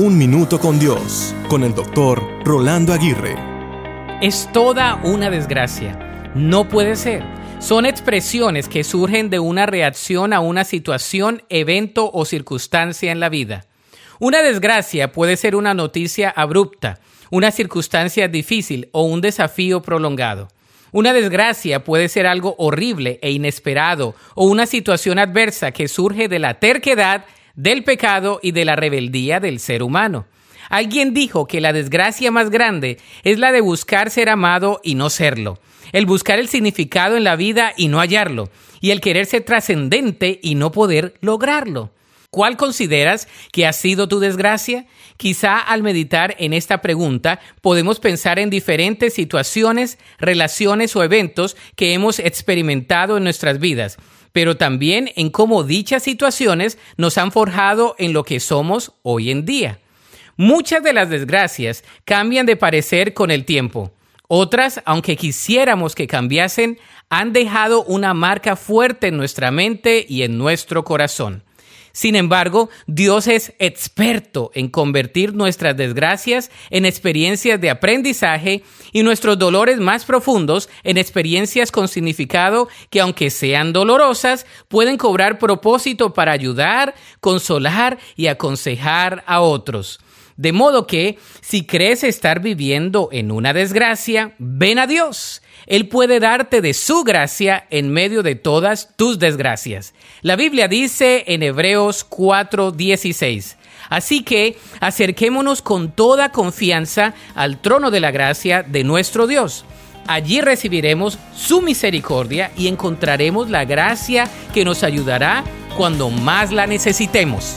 Un Minuto con Dios, con el doctor Rolando Aguirre. Es toda una desgracia. No puede ser. Son expresiones que surgen de una reacción a una situación, evento o circunstancia en la vida. Una desgracia puede ser una noticia abrupta, una circunstancia difícil o un desafío prolongado. Una desgracia puede ser algo horrible e inesperado o una situación adversa que surge de la terquedad del pecado y de la rebeldía del ser humano. Alguien dijo que la desgracia más grande es la de buscar ser amado y no serlo, el buscar el significado en la vida y no hallarlo, y el querer ser trascendente y no poder lograrlo. ¿Cuál consideras que ha sido tu desgracia? Quizá al meditar en esta pregunta podemos pensar en diferentes situaciones, relaciones o eventos que hemos experimentado en nuestras vidas pero también en cómo dichas situaciones nos han forjado en lo que somos hoy en día. Muchas de las desgracias cambian de parecer con el tiempo. Otras, aunque quisiéramos que cambiasen, han dejado una marca fuerte en nuestra mente y en nuestro corazón. Sin embargo, Dios es experto en convertir nuestras desgracias en experiencias de aprendizaje y nuestros dolores más profundos en experiencias con significado que aunque sean dolorosas, pueden cobrar propósito para ayudar, consolar y aconsejar a otros. De modo que, si crees estar viviendo en una desgracia, ven a Dios. Él puede darte de su gracia en medio de todas tus desgracias. La Biblia dice en Hebreos 4:16. Así que acerquémonos con toda confianza al trono de la gracia de nuestro Dios. Allí recibiremos su misericordia y encontraremos la gracia que nos ayudará cuando más la necesitemos.